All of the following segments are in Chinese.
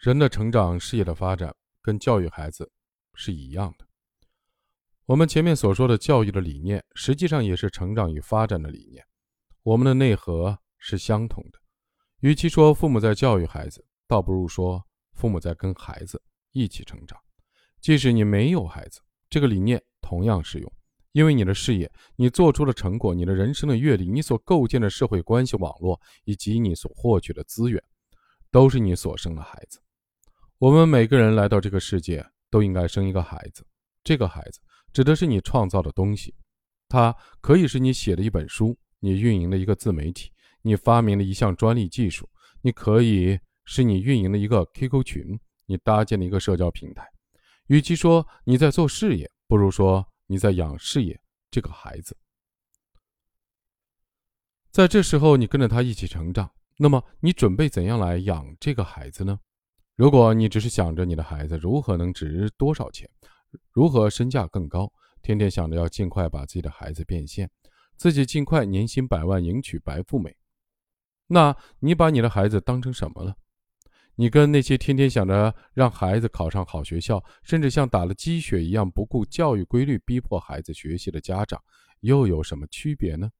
人的成长、事业的发展，跟教育孩子是一样的。我们前面所说的教育的理念，实际上也是成长与发展的理念。我们的内核是相同的。与其说父母在教育孩子，倒不如说父母在跟孩子一起成长。即使你没有孩子，这个理念同样适用。因为你的事业、你做出的成果、你的人生的阅历、你所构建的社会关系网络，以及你所获取的资源，都是你所生的孩子。我们每个人来到这个世界都应该生一个孩子，这个孩子指的是你创造的东西，它可以是你写的一本书，你运营的一个自媒体，你发明的一项专利技术，你可以是你运营的一个 QQ 群，你搭建的一个社交平台。与其说你在做事业，不如说你在养事业这个孩子。在这时候，你跟着他一起成长，那么你准备怎样来养这个孩子呢？如果你只是想着你的孩子如何能值多少钱，如何身价更高，天天想着要尽快把自己的孩子变现，自己尽快年薪百万，迎娶白富美，那你把你的孩子当成什么了？你跟那些天天想着让孩子考上好学校，甚至像打了鸡血一样不顾教育规律逼迫孩子学习的家长，又有什么区别呢？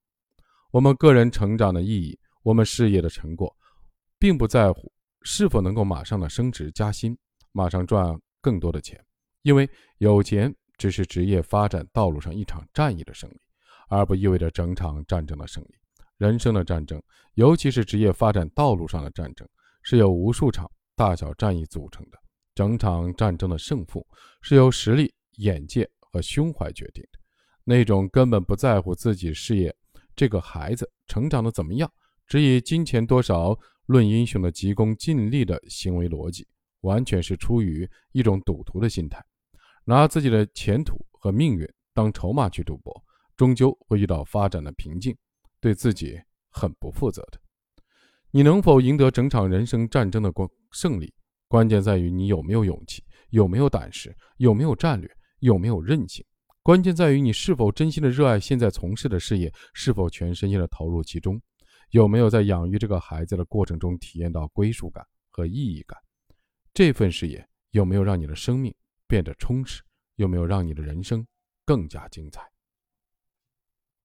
我们个人成长的意义，我们事业的成果，并不在乎。是否能够马上的升职加薪，马上赚更多的钱？因为有钱只是职业发展道路上一场战役的胜利，而不意味着整场战争的胜利。人生的战争，尤其是职业发展道路上的战争，是由无数场大小战役组成的。整场战争的胜负是由实力、眼界和胸怀决定的。那种根本不在乎自己事业这个孩子成长的怎么样，只以金钱多少。论英雄的急功近利的行为逻辑，完全是出于一种赌徒的心态，拿自己的前途和命运当筹码去赌博，终究会遇到发展的瓶颈，对自己很不负责的。你能否赢得整场人生战争的关胜利，关键在于你有没有勇气，有没有胆识，有没有战略，有没有韧性。关键在于你是否真心的热爱现在从事的事业，是否全身心的投入其中。有没有在养育这个孩子的过程中体验到归属感和意义感？这份事业有没有让你的生命变得充实？有没有让你的人生更加精彩？